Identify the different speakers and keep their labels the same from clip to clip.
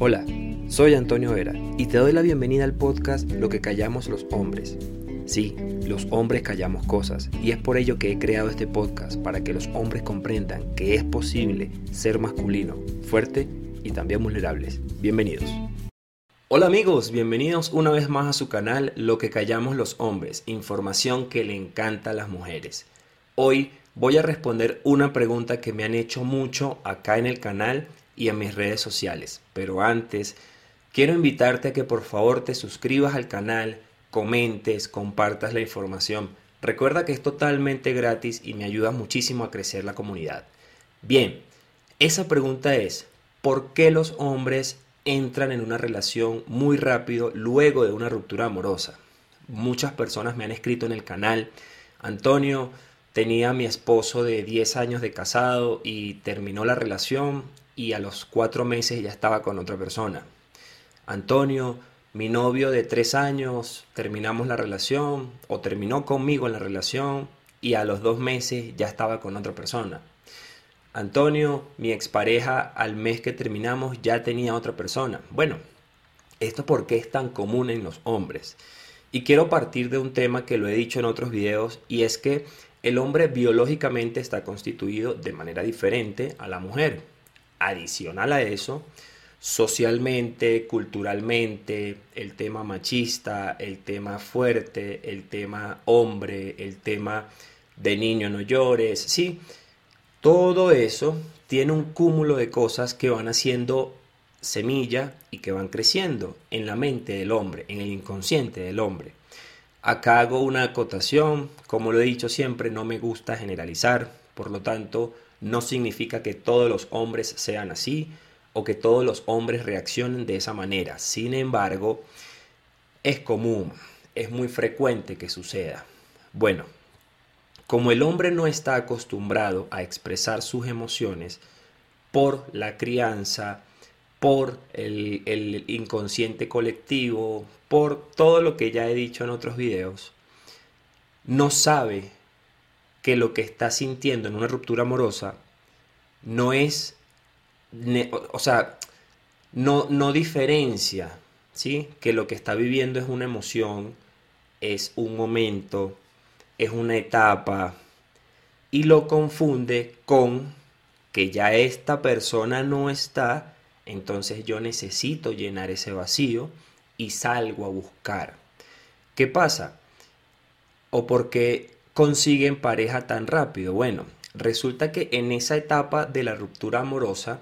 Speaker 1: Hola, soy Antonio Vera y te doy la bienvenida al podcast Lo que callamos los hombres. Sí, los hombres callamos cosas y es por ello que he creado este podcast para que los hombres comprendan que es posible ser masculino, fuerte y también vulnerables. Bienvenidos. Hola amigos, bienvenidos una vez más a su canal Lo que callamos los hombres, información que le encanta a las mujeres. Hoy voy a responder una pregunta que me han hecho mucho acá en el canal y en mis redes sociales. Pero antes, quiero invitarte a que por favor te suscribas al canal, comentes, compartas la información. Recuerda que es totalmente gratis y me ayuda muchísimo a crecer la comunidad. Bien, esa pregunta es, ¿por qué los hombres entran en una relación muy rápido luego de una ruptura amorosa? Muchas personas me han escrito en el canal, Antonio, tenía a mi esposo de 10 años de casado y terminó la relación y a los cuatro meses ya estaba con otra persona. Antonio, mi novio de tres años, terminamos la relación o terminó conmigo en la relación y a los dos meses ya estaba con otra persona. Antonio, mi expareja, al mes que terminamos ya tenía otra persona. Bueno, esto por qué es tan común en los hombres. Y quiero partir de un tema que lo he dicho en otros videos y es que el hombre biológicamente está constituido de manera diferente a la mujer. Adicional a eso, socialmente, culturalmente, el tema machista, el tema fuerte, el tema hombre, el tema de niño no llores, sí, todo eso tiene un cúmulo de cosas que van haciendo semilla y que van creciendo en la mente del hombre, en el inconsciente del hombre. Acá hago una acotación, como lo he dicho siempre, no me gusta generalizar, por lo tanto, no significa que todos los hombres sean así o que todos los hombres reaccionen de esa manera. Sin embargo, es común, es muy frecuente que suceda. Bueno, como el hombre no está acostumbrado a expresar sus emociones por la crianza, por el, inconsciente colectivo, por todo lo que ya he dicho en otros videos, no sabe que lo que está sintiendo en una ruptura amorosa no es, o sea, no, no diferencia, ¿sí? Que lo que está viviendo es una emoción, es un momento, es una etapa, y lo confunde con que ya esta persona no está, entonces yo necesito llenar ese vacío y salgo a buscar. ¿Qué pasa? O porque consiguen pareja tan rápido? Bueno, resulta que en esa etapa de la ruptura amorosa,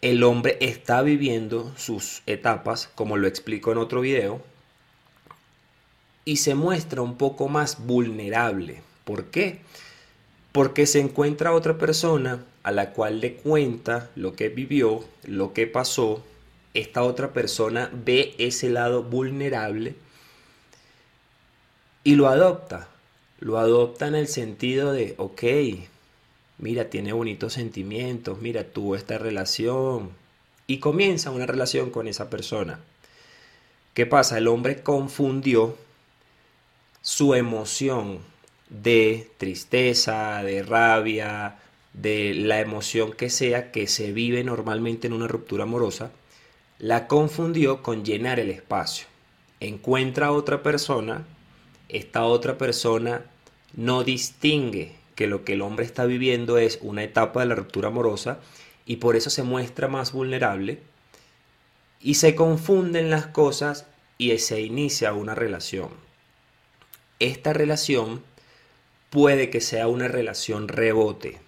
Speaker 1: el hombre está viviendo sus etapas, como lo explico en otro video, y se muestra un poco más vulnerable. ¿Por qué? Porque se encuentra otra persona a la cual le cuenta lo que vivió, lo que pasó. Esta otra persona ve ese lado vulnerable y lo adopta lo adopta en el sentido de, ok, mira, tiene bonitos sentimientos, mira, tuvo esta relación y comienza una relación con esa persona. ¿Qué pasa? El hombre confundió su emoción de tristeza, de rabia, de la emoción que sea que se vive normalmente en una ruptura amorosa, la confundió con llenar el espacio. Encuentra a otra persona esta otra persona no distingue que lo que el hombre está viviendo es una etapa de la ruptura amorosa y por eso se muestra más vulnerable y se confunden las cosas y se inicia una relación. Esta relación puede que sea una relación rebote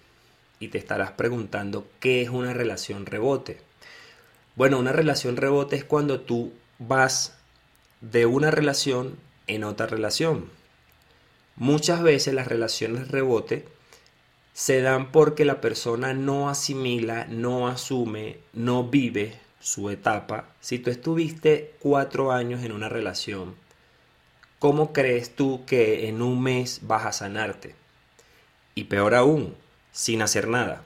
Speaker 1: y te estarás preguntando qué es una relación rebote. Bueno, una relación rebote es cuando tú vas de una relación en otra relación. Muchas veces las relaciones rebote se dan porque la persona no asimila, no asume, no vive su etapa. Si tú estuviste cuatro años en una relación, ¿cómo crees tú que en un mes vas a sanarte? Y peor aún, sin hacer nada,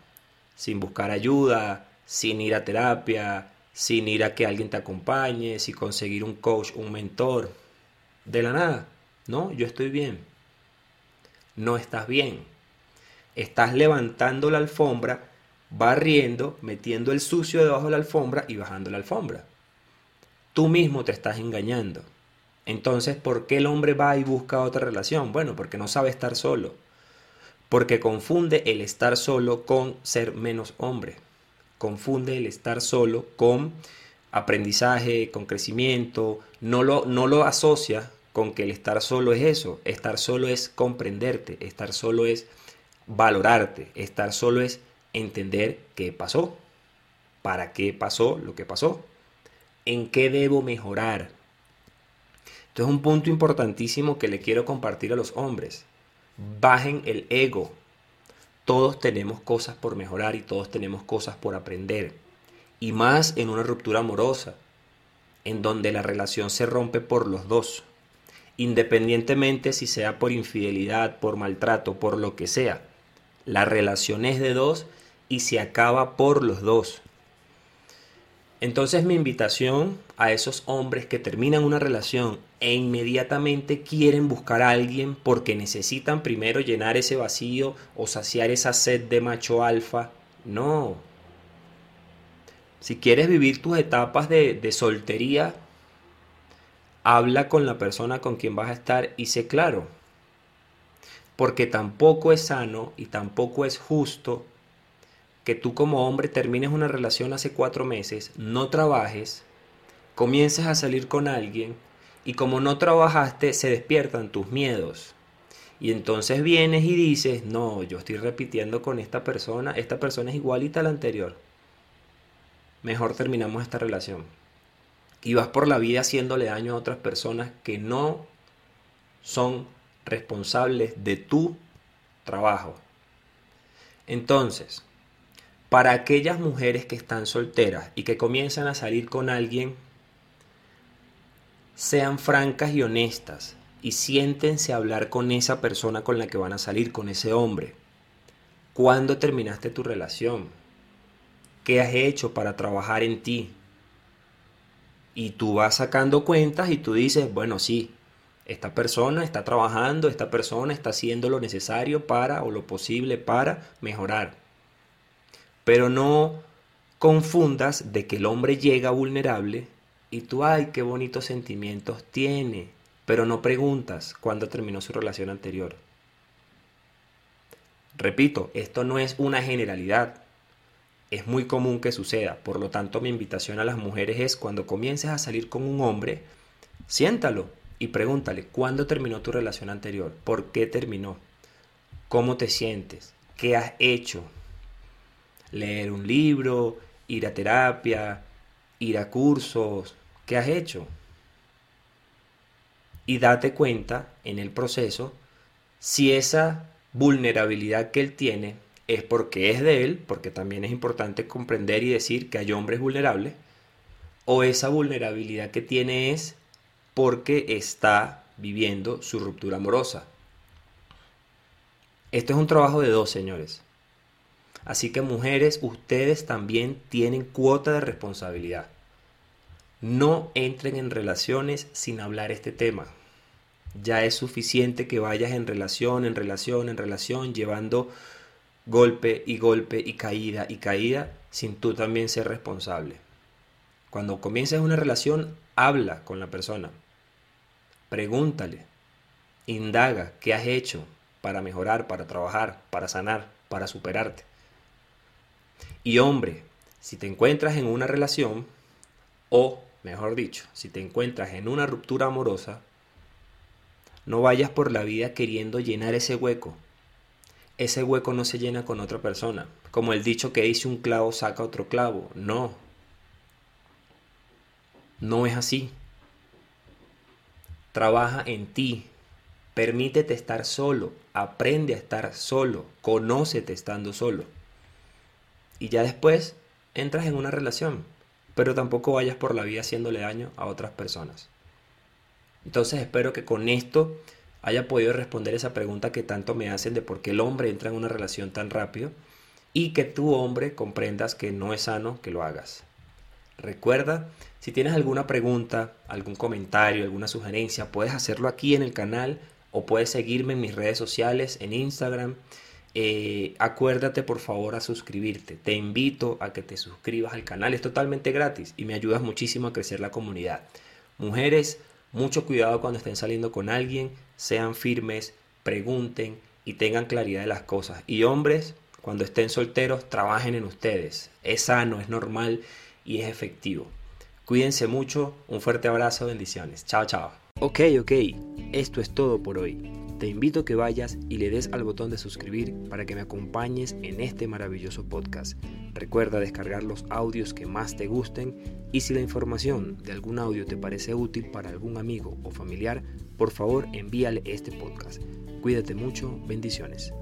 Speaker 1: sin buscar ayuda, sin ir a terapia, sin ir a que alguien te acompañe, sin conseguir un coach, un mentor de la nada. No, yo estoy bien. No estás bien. Estás levantando la alfombra barriendo, metiendo el sucio debajo de la alfombra y bajando la alfombra. Tú mismo te estás engañando. Entonces, ¿por qué el hombre va y busca otra relación? Bueno, porque no sabe estar solo. Porque confunde el estar solo con ser menos hombre. Confunde el estar solo con aprendizaje, con crecimiento. No lo, no lo asocia con que el estar solo es eso. Estar solo es comprenderte. Estar solo es valorarte. Estar solo es entender qué pasó. ¿Para qué pasó lo que pasó? ¿En qué debo mejorar? Esto es un punto importantísimo que le quiero compartir a los hombres. Bajen el ego. Todos tenemos cosas por mejorar y todos tenemos cosas por aprender. Y más en una ruptura amorosa, en donde la relación se rompe por los dos. Independientemente si sea por infidelidad, por maltrato, por lo que sea. La relación es de dos y se acaba por los dos. Entonces mi invitación a esos hombres que terminan una relación e inmediatamente quieren buscar a alguien porque necesitan primero llenar ese vacío o saciar esa sed de macho alfa, no. Si quieres vivir tus etapas de, de soltería, habla con la persona con quien vas a estar y sé claro. Porque tampoco es sano y tampoco es justo que tú como hombre termines una relación hace cuatro meses, no trabajes, comiences a salir con alguien y como no trabajaste se despiertan tus miedos. Y entonces vienes y dices, no, yo estoy repitiendo con esta persona, esta persona es igualita a la anterior. Mejor terminamos esta relación. Y vas por la vida haciéndole daño a otras personas que no son responsables de tu trabajo. Entonces, para aquellas mujeres que están solteras y que comienzan a salir con alguien, sean francas y honestas y siéntense a hablar con esa persona con la que van a salir, con ese hombre. ¿Cuándo terminaste tu relación? ¿Qué has hecho para trabajar en ti? Y tú vas sacando cuentas y tú dices, bueno, sí, esta persona está trabajando, esta persona está haciendo lo necesario para o lo posible para mejorar pero no confundas de que el hombre llega vulnerable y tú, ay, qué bonitos sentimientos tiene, pero no preguntas cuándo terminó su relación anterior. Repito, esto no es una generalidad. Es muy común que suceda. Por lo tanto, mi invitación a las mujeres es cuando comiences a salir con un hombre, siéntalo y pregúntale, ¿cuándo terminó tu relación anterior? ¿Por qué terminó? ¿Cómo te sientes? ¿Qué has hecho? leer un libro, ir a terapia, ir a cursos. ¿Qué has hecho? Y date cuenta en el proceso si esa vulnerabilidad que él tiene es porque es de él, porque también es importante comprender y decir que hay hombres vulnerables, o esa vulnerabilidad que tiene es porque está viviendo su ruptura amorosa. Esto es un trabajo de dos, señores. Así que mujeres, ustedes también tienen cuota de responsabilidad. No entren en relaciones sin hablar este tema. Ya es suficiente que vayas en relación, en relación, en relación, llevando golpe y golpe y caída y caída sin tú también ser responsable. Cuando comiences una relación, habla con la persona. Pregúntale. Indaga qué has hecho para mejorar, para trabajar, para sanar, para superarte. Y hombre, si te encuentras en una relación, o mejor dicho, si te encuentras en una ruptura amorosa, no vayas por la vida queriendo llenar ese hueco. Ese hueco no se llena con otra persona. Como el dicho que dice un clavo saca otro clavo. No. No es así. Trabaja en ti. Permítete estar solo. Aprende a estar solo. Conócete estando solo y ya después entras en una relación, pero tampoco vayas por la vida haciéndole daño a otras personas. Entonces espero que con esto haya podido responder esa pregunta que tanto me hacen de por qué el hombre entra en una relación tan rápido y que tú hombre comprendas que no es sano que lo hagas. Recuerda, si tienes alguna pregunta, algún comentario, alguna sugerencia, puedes hacerlo aquí en el canal o puedes seguirme en mis redes sociales, en Instagram, eh, acuérdate por favor a suscribirte. Te invito a que te suscribas al canal. Es totalmente gratis y me ayudas muchísimo a crecer la comunidad. Mujeres, mucho cuidado cuando estén saliendo con alguien. Sean firmes, pregunten y tengan claridad de las cosas. Y hombres, cuando estén solteros, trabajen en ustedes. Es sano, es normal y es efectivo. Cuídense mucho. Un fuerte abrazo. Bendiciones. Chao, chao. Ok, ok. Esto es todo por hoy. Te invito a que vayas y le des al botón de suscribir para que me acompañes en este maravilloso podcast. Recuerda descargar los audios que más te gusten y si la información de algún audio te parece útil para algún amigo o familiar, por favor envíale este podcast. Cuídate mucho, bendiciones.